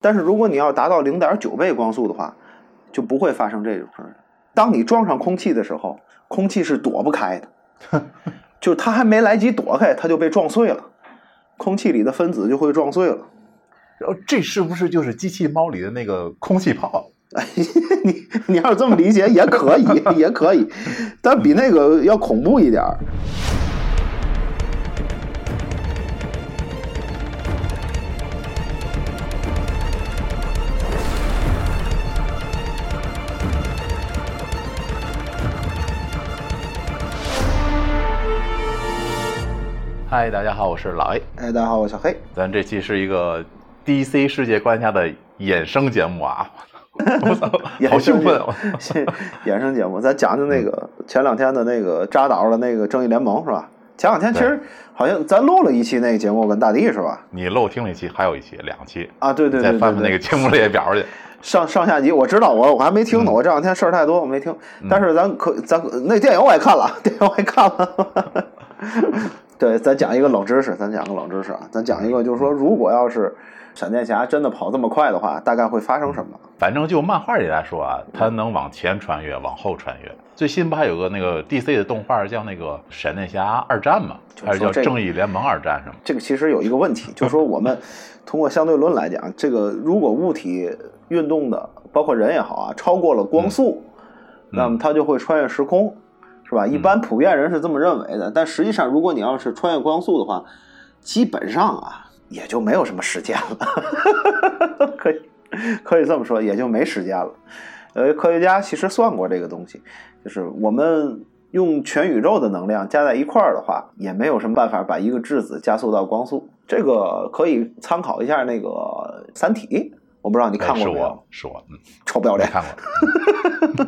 但是如果你要达到零点九倍光速的话，就不会发生这种事儿。当你撞上空气的时候，空气是躲不开的，就它还没来及躲开，它就被撞碎了，空气里的分子就会撞碎了。然后这是不是就是机器猫里的那个空气炮？哎，你你要是这么理解也可以，也可以，但比那个要恐怖一点儿。嗨，大家好，我是老 A。哎，大家好，我是小黑。咱这期是一个 DC 世界观下的衍生节目啊！我操，好兴奋！衍生节目，咱讲讲那个前两天的那个扎导的那个正义联盟是吧？前两天其实好像咱录了一期那个节目跟大地是吧？你漏听了一期，还有一期，两期啊！对对对，再翻翻那个节目列表去。上上下集我知道，我我还没听呢，我这两天事儿太多，我没听。但是咱可咱那电影我也看了，电影我也看了。对，咱讲一个冷知识，咱讲个冷知识啊，咱讲一个，就是说，如果要是闪电侠真的跑这么快的话，大概会发生什么？反正就漫画里来说啊，他能往前穿越，往后穿越。最新不还有个那个 DC 的动画叫那个闪电侠二战嘛，还是叫正义联盟二战什么？这个其实有一个问题，就是说我们 通过相对论来讲，这个如果物体运动的，包括人也好啊，超过了光速，那么它就会穿越时空。是吧？一般普遍人是这么认为的，但实际上，如果你要是穿越光速的话，基本上啊，也就没有什么时间了。可以可以这么说，也就没时间了。呃，科学家其实算过这个东西，就是我们用全宇宙的能量加在一块儿的话，也没有什么办法把一个质子加速到光速。这个可以参考一下那个《三体》。我不知道你看过没有？是我，嗯，臭不要脸，看过，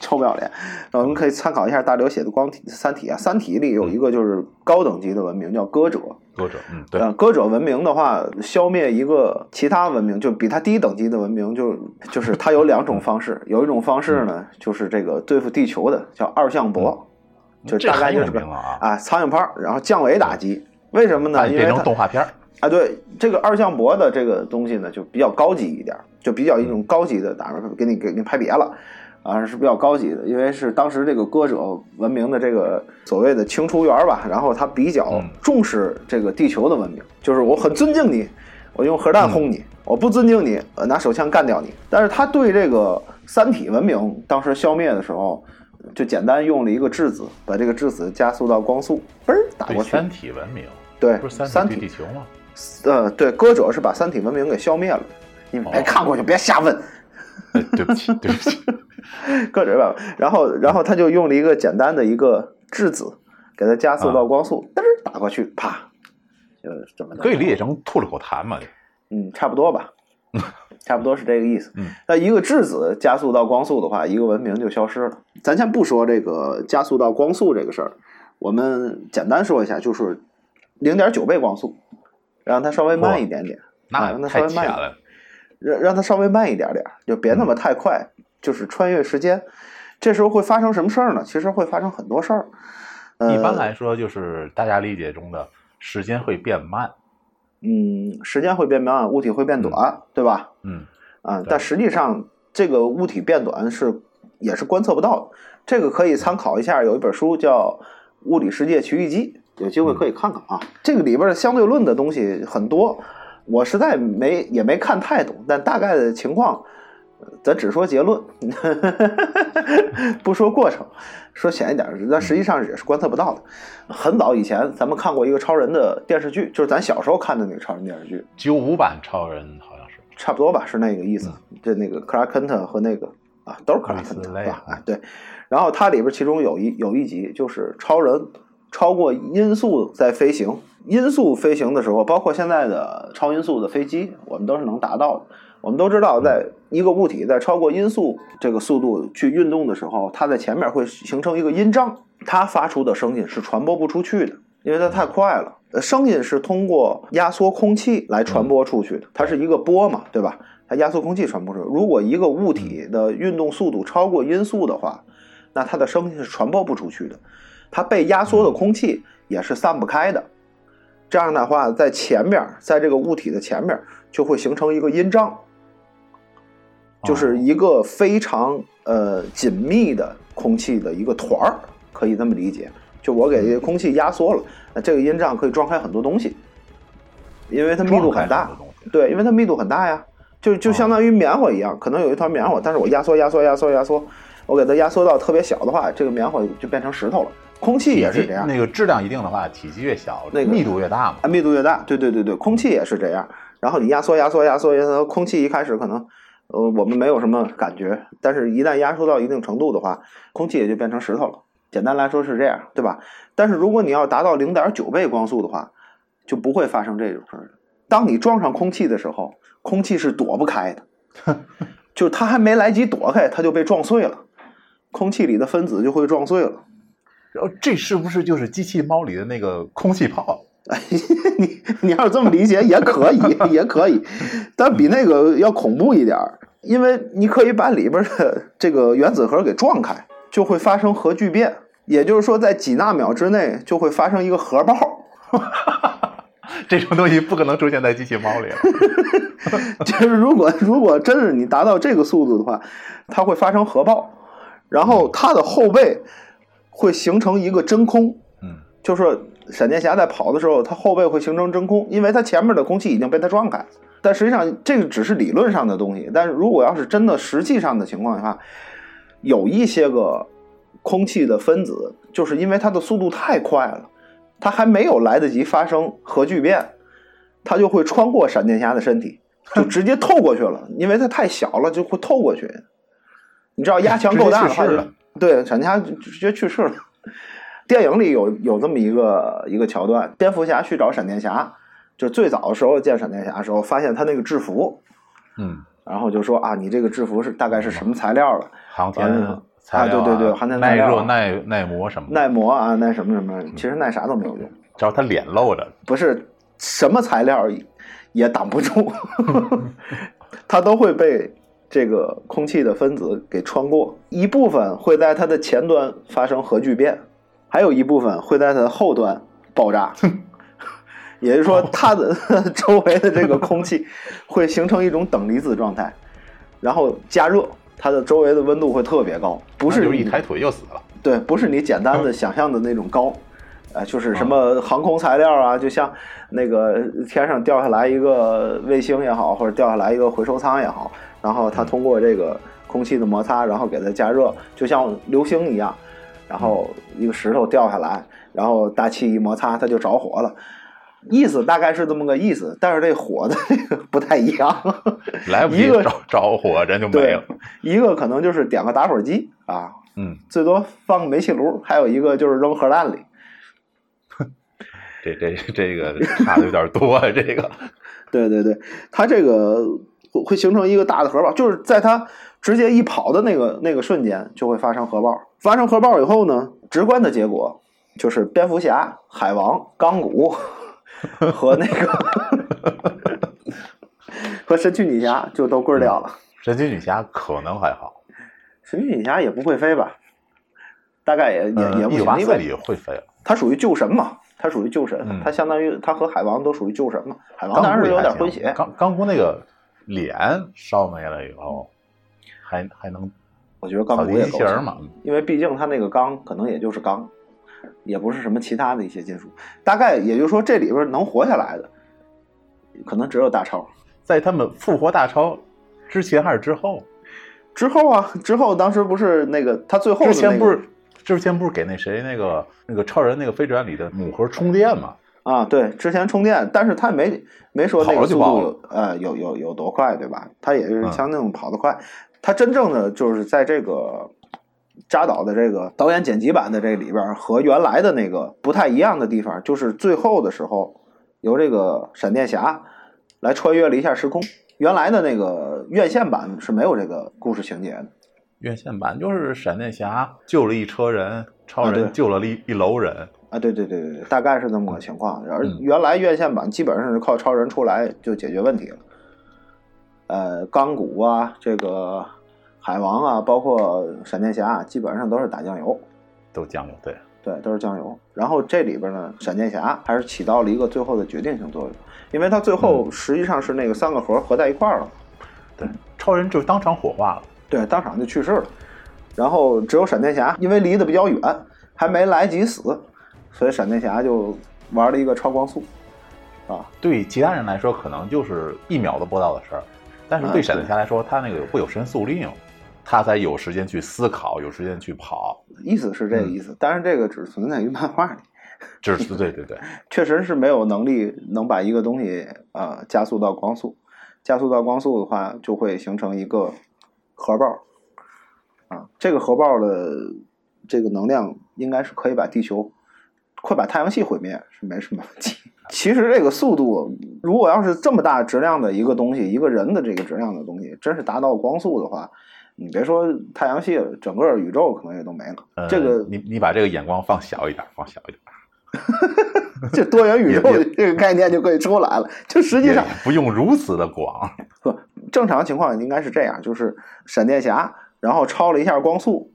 臭不要脸。我们可以参考一下大刘写的《光体三体》啊，《三体》里有一个就是高等级的文明叫歌者，歌者，嗯，对，歌者文明的话，消灭一个其他文明，就比它低等级的文明，就就是它有两种方式，有一种方式呢，就是这个对付地球的叫二向箔，就大概就是个啊苍蝇拍，然后降维打击，为什么呢？因为成动画片。啊，对这个二向箔的这个东西呢，就比较高级一点，就比较一种高级的打给你给你拍别了，啊是比较高级的，因为是当时这个歌者文明的这个所谓的清除员吧，然后他比较重视这个地球的文明，就是我很尊敬你，我用核弹轰你，我不尊敬你，拿手枪干掉你。但是他对这个三体文明当时消灭的时候，就简单用了一个质子，把这个质子加速到光速，嘣儿打过去。三体文明，对，不是三体地球吗？呃，对，歌者是把三体文明给消灭了。你们没看过就别瞎问。对不起，对不起。歌者吧，然后，然后他就用了一个简单的一个质子，给它加速到光速，嘚儿打过去，啪，就这么。可以理解成吐了口痰嘛？嗯，差不多吧。差不多是这个意思。那一个质子加速到光速的话，一个文明就消失了。咱先不说这个加速到光速这个事儿，我们简单说一下，就是零点九倍光速。让它稍微慢一点点，那让它稍微慢了，让让它稍微慢一点点，就别那么太快，就是穿越时间。这时候会发生什么事儿呢？其实会发生很多事儿。一般来说，就是大家理解中的时间会变慢。嗯，时间会变慢，物体会变短，对吧？嗯。啊，但实际上这个物体变短是也是观测不到的。这个可以参考一下，有一本书叫《物理世界奇遇记》。有机会可以看看啊，这个里边的相对论的东西很多，我实在没也没看太懂，但大概的情况，咱只说结论，不说过程，说浅一点，但实际上也是观测不到的。很早以前咱们看过一个超人的电视剧，就是咱小时候看的那个超人电视剧，九五版超人好像是，差不多吧，是那个意思。就那个克拉肯特和那个啊，都是克拉肯特吧？啊，对。然后它里边其中有一有一集就是超人。超过音速在飞行，音速飞行的时候，包括现在的超音速的飞机，我们都是能达到的。我们都知道，在一个物体在超过音速这个速度去运动的时候，它在前面会形成一个音障，它发出的声音是传播不出去的，因为它太快了。声音是通过压缩空气来传播出去的，它是一个波嘛，对吧？它压缩空气传播出去。如果一个物体的运动速度超过音速的话，那它的声音是传播不出去的。它被压缩的空气也是散不开的，这样的话，在前面，在这个物体的前面就会形成一个音障，就是一个非常呃紧密的空气的一个团儿，可以这么理解。就我给空气压缩了，那这个音障可以装开很多东西，因为它密度很大。对，因为它密度很大呀，就就相当于棉花一样，可能有一团棉花，但是我压缩、压缩、压缩、压缩，我给它压缩到特别小的话，这个棉花就变成石头了。空气也是这样，那个质量一定的话，体积越小，那个密度越大嘛。啊，密度越大，对对对对，空气也是这样。然后你压缩、压缩、压缩、压缩，空气一开始可能呃我们没有什么感觉，但是一旦压缩到一定程度的话，空气也就变成石头了。简单来说是这样，对吧？但是如果你要达到零点九倍光速的话，就不会发生这种事儿。当你撞上空气的时候，空气是躲不开的，就它还没来及躲开，它就被撞碎了，空气里的分子就会撞碎了。然后这是不是就是机器猫里的那个空气炮？哎，你你要是这么理解也可以，也可以，但比那个要恐怖一点儿，因为你可以把里边的这个原子核给撞开，就会发生核聚变，也就是说在几纳秒之内就会发生一个核爆。这种东西不可能出现在机器猫里。就是如果如果真是你达到这个速度的话，它会发生核爆，然后它的后背。会形成一个真空，嗯，就是闪电侠在跑的时候，它后背会形成真空，因为它前面的空气已经被它撞开。但实际上，这个只是理论上的东西。但是如果要是真的实际上的情况的话，有一些个空气的分子，就是因为它的速度太快了，它还没有来得及发生核聚变，它就会穿过闪电侠的身体，就直接透过去了。因为它太小了，就会透过去。你知道压强够大的话。对，闪电侠直接去世了。电影里有有这么一个一个桥段，蝙蝠侠去找闪电侠，就最早的时候见闪电侠的时候，发现他那个制服，嗯，然后就说啊，你这个制服是大概是什么材料的？航天材料啊，对对对，航天材料，耐热、耐耐磨什么？耐磨啊，耐什么什么？其实耐啥都没有用，只要他脸露着，不是什么材料也挡不住，他都会被。这个空气的分子给穿过，一部分会在它的前端发生核聚变，还有一部分会在它的后端爆炸。也就是说，它的 周围的这个空气会形成一种等离子状态，然后加热，它的周围的温度会特别高，不是一抬腿就死了。对，不是你简单的想象的那种高，呃，就是什么航空材料啊，就像那个天上掉下来一个卫星也好，或者掉下来一个回收舱也好。然后它通过这个空气的摩擦，然后给它加热，就像流星一样。然后一个石头掉下来，然后大气一摩擦，它就着火了。意思大概是这么个意思，但是这火的这个不太一样。来不及着着火，人就没了。一个可能就是点个打火机啊，嗯，最多放个煤气炉，还有一个就是扔核弹里。这这这个差的有点多啊，这个。对对对，它这个。会形成一个大的核爆，就是在它直接一跑的那个那个瞬间就会发生核爆。发生核爆以后呢，直观的结果就是蝙蝠侠、海王、钢骨和 那个和神奇女侠就都棍掉了。神奇女侠可能还好，神奇女侠也不会飞吧？大概也也也不行，因为会飞。它属于救神嘛，它属于救神，它相当于它和海王都属于救神嘛。海王当然是有点混血。钢钢骨那个。脸烧没了以后，还还能？我觉得钢骨也够嘛，因为毕竟它那个钢可能也就是钢，也不是什么其他的一些金属。大概也就是说，这里边能活下来的，可能只有大超。在他们复活大超之前还是之后？之后啊，之后当时不是那个他最后之前不是之前不是给那谁那个那个超人那个飞船里的母盒充电吗？啊，对，之前充电，但是他没没说那个速度，呃，有有有多快，对吧？他也是像那种跑得快。他真正的就是在这个扎导的这个导演剪辑版的这里边，和原来的那个不太一样的地方，就是最后的时候由这个闪电侠来穿越了一下时空。原来的那个院线版是没有这个故事情节的。院线版就是闪电侠救了一车人，超人救了一一楼人。啊，对对对对对，大概是这么个情况。而原来院线版基本上是靠超人出来就解决问题了。呃，钢骨啊，这个海王啊，包括闪电侠，基本上都是打酱油，都酱油，对对，都是酱油。然后这里边呢，闪电侠还是起到了一个最后的决定性作用，因为他最后实际上是那个三个核合在一块儿了。对，超人就当场火化了，对，当场就去世了。然后只有闪电侠，因为离得比较远，还没来及死，所以闪电侠就玩了一个超光速。啊，对其他人来说可能就是一秒都不到的事儿，但是对闪电侠来说，他那个会有神速令，他才有时间去思考，有时间去跑。意思是这个意思，但是这个只存在于漫画里。只是对对对，确实是没有能力能把一个东西啊加速到光速，加速到光速的话，就会形成一个核爆。啊，这个核爆的这个能量应该是可以把地球，快把太阳系毁灭是没什么问题。其实这个速度，如果要是这么大质量的一个东西，一个人的这个质量的东西，真是达到光速的话，你别说太阳系了，整个宇宙可能也都没了。这个你你把这个眼光放小一点，放小一点。这 多元宇宙这个概念就可以出来了。就实际上不用如此的广。不，正常情况应该是这样：就是闪电侠，然后超了一下光速，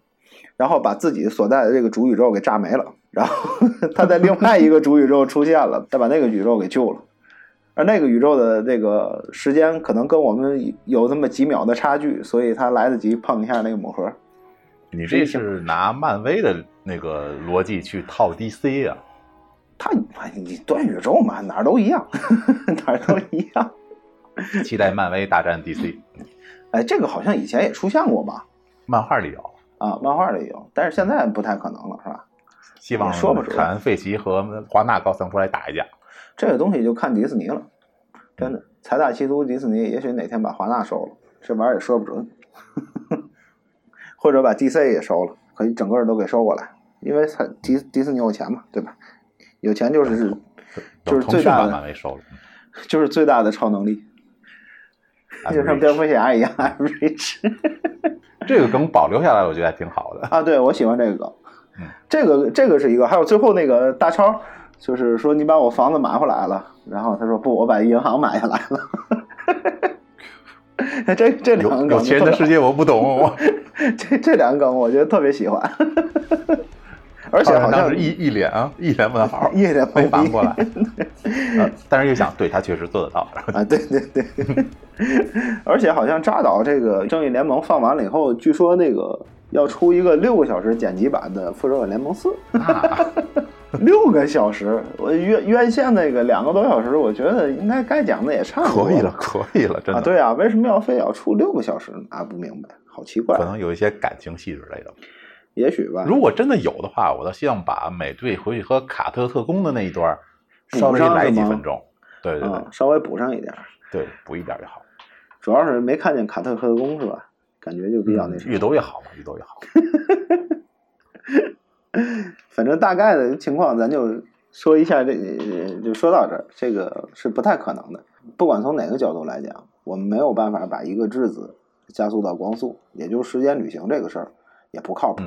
然后把自己所在的这个主宇宙给炸没了，然后 他在另外一个主宇宙出现了，他把那个宇宙给救了。而那个宇宙的这个时间可能跟我们有那么几秒的差距，所以他来得及碰一下那个魔盒。你这是拿漫威的那个逻辑去套 DC 啊？他你多元宇宙嘛，哪儿都一样，哪儿都一样。期待漫威大战 DC。哎，这个好像以前也出现过吧？漫画里有啊，漫画里有，但是现在不太可能了，是吧？希望说不准。凯恩·费奇和华纳高层出来打一架。这个东西就看迪士尼了，真的财大气粗，迪士尼也许哪天把华纳收了，这玩意儿也说不准。或者把 DC 也收了，可以整个都给收过来，因为他迪迪士尼有钱嘛，对吧？有钱就是就是最大的，就是最大的超能力，就像蝙蝠侠一样。这个梗保留下来，我觉得还挺好的啊。对，我喜欢这个梗。这个这个是一个，还有最后那个大超，就是说你把我房子买回来了，然后他说不，我把银行买下来了。这这两个梗，有钱的世界我不懂。这这两个梗，我觉得特别喜欢。而且好像是一一脸啊，一脸问号，一脸没反应过来。但是又想，对他确实做得到啊！对对对，而且好像扎导这个《正义联盟》放完了以后，据说那个要出一个六个小时剪辑版的《复仇者联盟四》。六个小时，我院院线那个两个多小时，我觉得应该该讲的也差不多。可以了，可以了，真的。对啊，为什么要非要出六个小时？啊，不明白，好奇怪。可能有一些感情戏之类的。也许吧。如果真的有的话，我倒希望把美队回去和卡特特工的那一段稍微来几分钟。对对对，稍微补上一点。对，补一点就好。主要是没看见卡特特工是吧？感觉就比较那什么。越多越好嘛，越多越好。反正大概的情况，咱就说一下，这就说到这儿。这个是不太可能的。不管从哪个角度来讲，我们没有办法把一个质子加速到光速，也就是时间旅行这个事儿也不靠谱。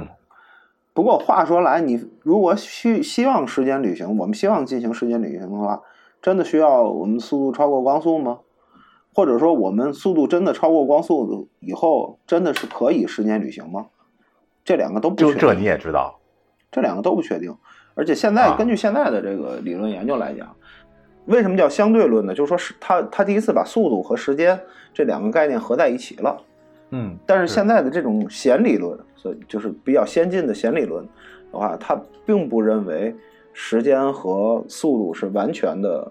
不过话说来，你如果希希望时间旅行，我们希望进行时间旅行的话，真的需要我们速度超过光速吗？或者说，我们速度真的超过光速以后，真的是可以时间旅行吗？这两个都不就这你也知道，这两个都不确定。而且现在根据现在的这个理论研究来讲，为什么叫相对论呢？就是说是他他第一次把速度和时间这两个概念合在一起了。嗯，但是现在的这种弦理论，所以就是比较先进的弦理论的话，它并不认为时间和速度是完全的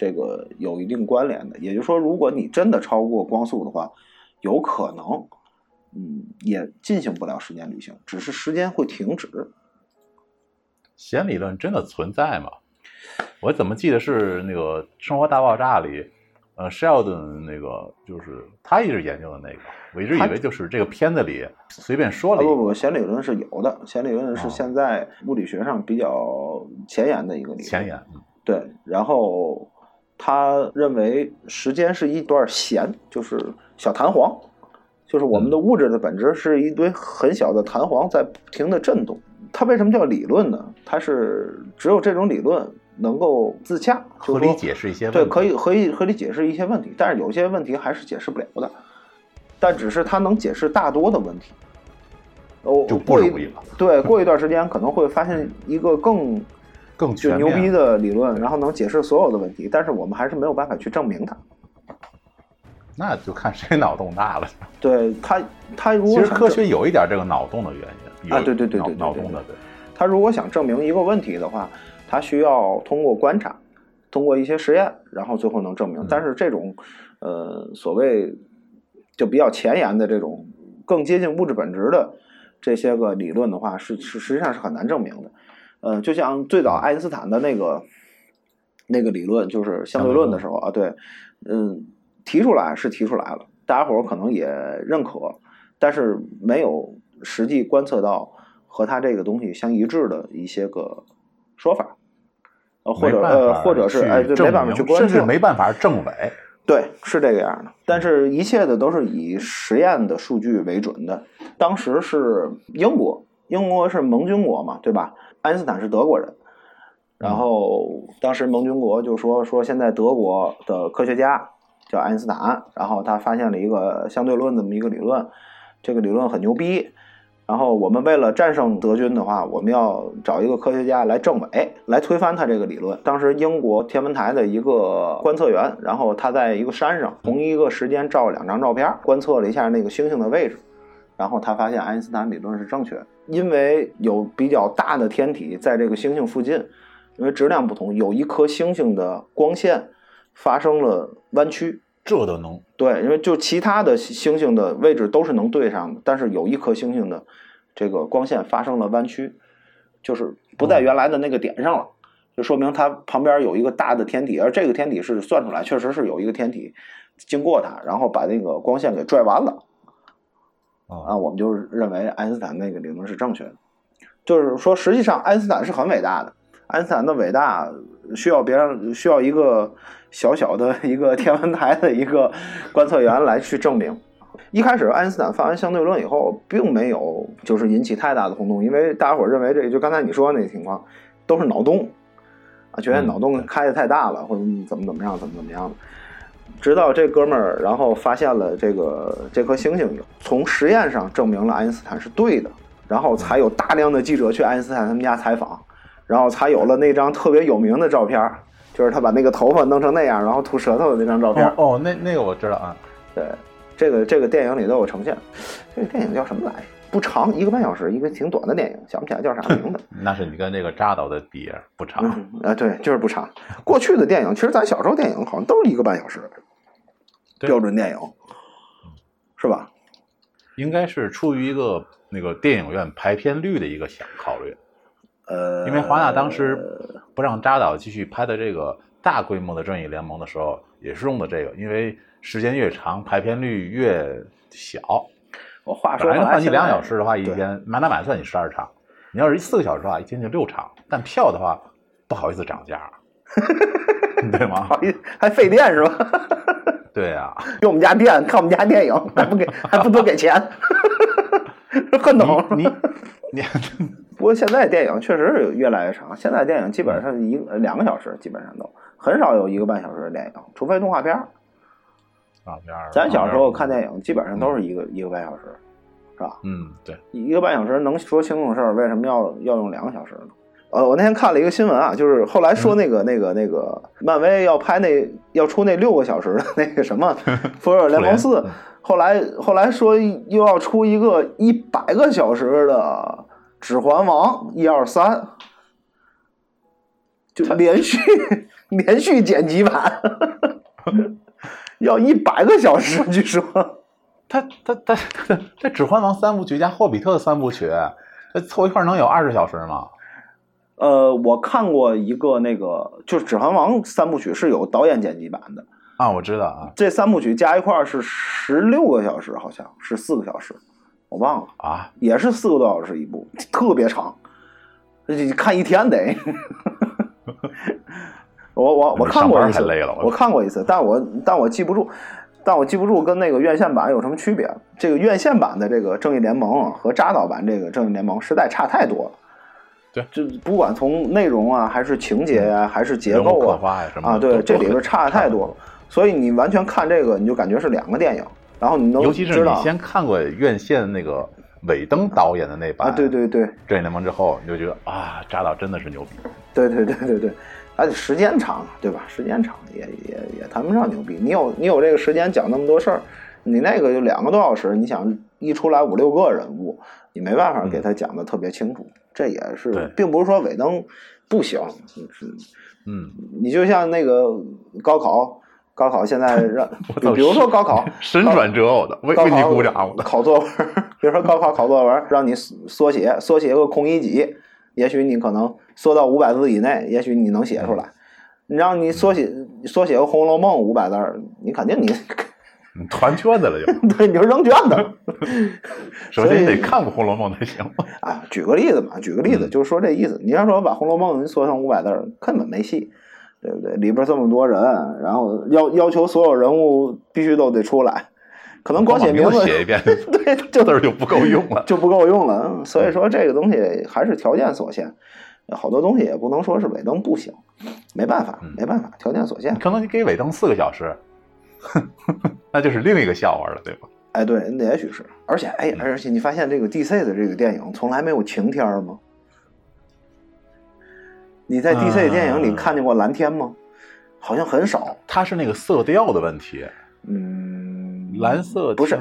这个有一定关联的。也就是说，如果你真的超过光速的话，有可能，嗯，也进行不了时间旅行，只是时间会停止。弦理论真的存在吗？我怎么记得是那个《生活大爆炸》里，呃，Sheldon 那个就是他一直研究的那个。我一直以为就是这个片子里随便说了。不不，弦理论是有的，弦理论是现在物理学上比较前沿的一个理论。前沿，对。然后他认为时间是一段弦，就是小弹簧，就是我们的物质的本质是一堆很小的弹簧在不停的震动。它为什么叫理论呢？它是只有这种理论能够自洽，合理解释一些问题对，可以合理合理解释一些问题，但是有些问题还是解释不了的。但只是它能解释大多的问题，哦，就不容易了。对，过一段时间可能会发现一个更更就牛逼的理论，然后能解释所有的问题，但是我们还是没有办法去证明它。那就看谁脑洞大了。对他，他如果其实科学有一点这个脑洞的原因啊，对对对对，脑洞的对。他如果想证明一个问题的话，他需要通过观察，通过一些实验，然后最后能证明。但是这种呃所谓就比较前沿的这种更接近物质本质的这些个理论的话，是是实际上是很难证明的。呃，就像最早爱因斯坦的那个那个理论，就是相对论的时候啊，对，嗯，提出来是提出来了，大家伙儿可能也认可，但是没有实际观测到和他这个东西相一致的一些个说法，呃，或者呃，或者是哎，对，没办法去观测，甚至没办法证伪。对，是这个样的。但是一切的都是以实验的数据为准的。当时是英国，英国是盟军国嘛，对吧？爱因斯坦是德国人，然后当时盟军国就说说现在德国的科学家叫爱因斯坦，然后他发现了一个相对论这么一个理论，这个理论很牛逼。然后我们为了战胜德军的话，我们要找一个科学家来证伪，来推翻他这个理论。当时英国天文台的一个观测员，然后他在一个山上同一个时间照了两张照片，观测了一下那个星星的位置，然后他发现爱因斯坦理论是正确的。因为有比较大的天体在这个星星附近，因为质量不同，有一颗星星的光线发生了弯曲，这都能对，因为就其他的星星的位置都是能对上的，但是有一颗星星的这个光线发生了弯曲，就是不在原来的那个点上了，就说明它旁边有一个大的天体，而这个天体是算出来，确实是有一个天体经过它，然后把那个光线给拽弯了。啊，我们就认为爱因斯坦那个理论是正确的，就是说，实际上爱因斯坦是很伟大的。爱因斯坦的伟大需要别人需要一个小小的一个天文台的一个观测员来去证明。一开始，爱因斯坦发完相对论以后，并没有就是引起太大的轰动，因为大家伙认为这就刚才你说那个情况都是脑洞啊，觉得脑洞开的太大了，或者怎么怎么样，怎么怎么样的。直到这哥们儿，然后发现了这个这颗星星，从实验上证明了爱因斯坦是对的，然后才有大量的记者去爱因斯坦他们家采访，然后才有了那张特别有名的照片，就是他把那个头发弄成那样，然后吐舌头的那张照片。哦，那那个我知道啊。对，这个这个电影里都有呈现。这个电影叫什么来着？不长，一个半小时，一个挺短的电影，想不起来叫啥名字。那是你跟那个扎导的比，不长。啊，对，就是不长。过去的电影，其实咱小时候电影好像都是一个半小时。标准电影，是吧？应该是出于一个那个电影院排片率的一个想考虑。呃，因为华纳当时不让扎导继续拍的这个大规模的正义联盟的时候，也是用的这个，因为时间越长，排片率越小。我话说，本来的话，你两小时的话，一天满打满算你十二场；你要是四个小时的话，一天就六场。但票的话，不好意思涨价，对吗？好意思，还费电是吧？对呀，用我们家电看我们家电影，还不给还不多给钱，恨懂你你。不过现在电影确实是越来越长，现在电影基本上一两个小时，基本上都很少有一个半小时的电影，除非动画片动咱小时候看电影基本上都是一个一个半小时，是吧？嗯，对，一个半小时能说清楚的事儿，为什么要要用两个小时呢？呃，我那天看了一个新闻啊，就是后来说那个那个那个漫威要拍那要出那六个小时的那个什么《复仇者联盟四》，后来后来说又要出一个一百个小时的《指环王》一二三，就连续 连续剪辑版，要一百个小时，据说。他他他他这《指环王》三部曲加《霍比特》三部曲，这凑一块能有二十小时吗？呃，我看过一个那个，就是《指环王》三部曲是有导演剪辑版的啊，我知道啊。这三部曲加一块是十六个小时，好像是四个小时，我忘了啊，也是四个多小时一部，特别长，你看一天得。我我我看过一次，我看过一次，但我但我记不住，但我记不住跟那个院线版有什么区别。这个院线版的这个《正义联盟》和扎导版这个《正义联盟》实在差太多了。对，就不管从内容啊，还是情节啊，还是结构啊，啊，对，这里边差的太多了。所以你完全看这个，你就感觉是两个电影。然后你能尤其是你先看过院线那个尾灯导演的那版，对对对，正义联盟之后，你就觉得啊，扎导真的是牛逼。对对对对对，还得时间长，对吧？时间长也也也谈不上牛逼。你有你有这个时间讲那么多事儿，你那个就两个多小时，你想一出来五六个人物，你没办法给他讲的特别清楚。这也是，并不是说尾灯不行，是嗯，你就像那个高考，高考现在 让，比如说高考 神转折，我的为为你鼓掌，我的考作文，比如说高考考作文，让你缩写，缩写个空一级。也许你可能缩到五百字以内，也许你能写出来。你让你缩写缩写个《红楼梦》五百字儿，你肯定你你团圈子了就。对，你就扔卷子。首先得看过《红楼梦》才行。啊，举个例子嘛，举个例子，就是说这意思。你要说把《红楼梦》缩成五百字儿，根本没戏，对不对？里边这么多人，然后要要求所有人物必须都得出来。可能光写名字写一遍，对，这字就不够用了，就不够用了。所以说这个东西还是条件所限，好多东西也不能说是尾灯不行，没办法，没办法，条件所限。可能你给尾灯四个小时，那就是另一个笑话了，对吧？哎，对，那也许是。而且，哎，而且你发现这个 DC 的这个电影从来没有晴天吗？你在 DC 电影里看见过蓝天吗？好像很少。它是那个色调的问题。嗯，蓝色不是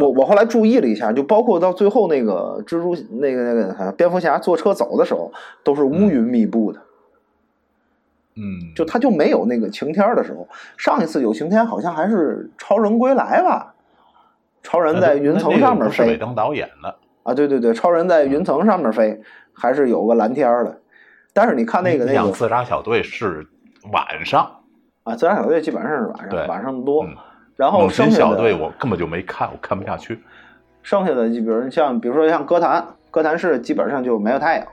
我我后来注意了一下，就包括到最后那个蜘蛛那个那个蝙蝠侠坐车走的时候，都是乌云密布的。嗯，就他就没有那个晴天的时候。上一次有晴天，好像还是超人归来吧？超人在云层上面飞。尾灯导演的啊，对对对，超人在云层上面飞，还是有个蓝天的。但是你看那个那个自杀小队是晚上啊，自杀小队基本上是晚上，晚上多。然后剩下的我根本就没看，我看不下去。剩下的就比如像，比如说像歌坛，歌坛市基本上就没有太阳，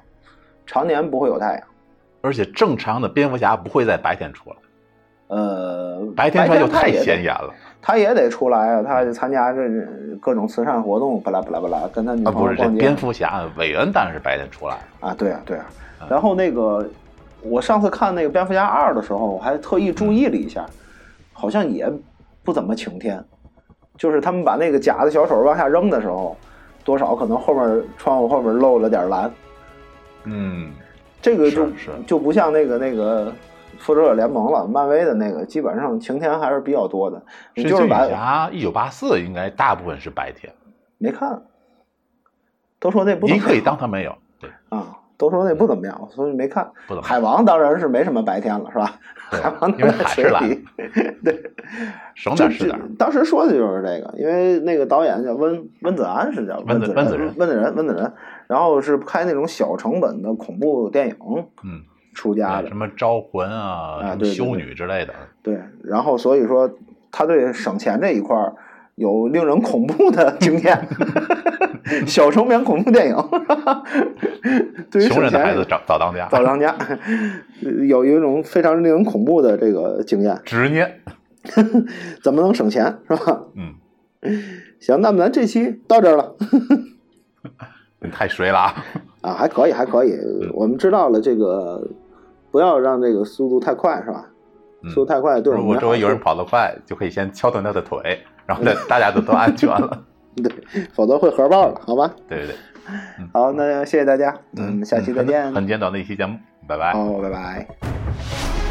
常年不会有太阳。而且正常的蝙蝠侠不会在白天出来。呃，白天他就太显眼了。他也得出来啊，他参加这各种慈善活动，巴拉巴拉巴拉，跟他女朋友逛街。蝙蝠侠韦恩当然是白天出来啊，对啊对啊。然后那个我上次看那个蝙蝠侠二的时候，我还特意注意了一下，好像也。不怎么晴天，就是他们把那个假的小手往下扔的时候，多少可能后面窗户后面漏了点蓝。嗯，这个就就不像那个那个复仇者联盟了，漫威的那个基本上晴天还是比较多的。你就是把一九八四应该大部分是白天，没看，都说那不。你可以当他没有，对啊。都说那不怎么样，所以没看。不怎么。海王当然是没什么白天了，是吧？海王因为海是蓝。对，省点是点。当时说的就是这个，因为那个导演叫温温子安，是叫温子温子仁，温子仁，温子仁。然后是拍那种小成本的恐怖电影，嗯，出家的，什么招魂啊、修女之类的。对，然后所以说他对省钱这一块儿。有令人恐怖的经验，小成本恐怖电影，穷人的孩子早早当家，早当家，有一种非常令人恐怖的这个经验，执念，怎么能省钱是吧？嗯，行，那么咱这期到这儿了，你太水了啊！啊，还可以，还可以，我们知道了这个，不要让这个速度太快是吧？速度太快，对，如果周围有人跑得快，就可以先敲断他的腿。然后大大家都都安全了，对，否则会核爆了，好吧？对对对，好，那谢谢大家，嗯，下期再见。很简短的一期节目，拜拜。好，拜拜。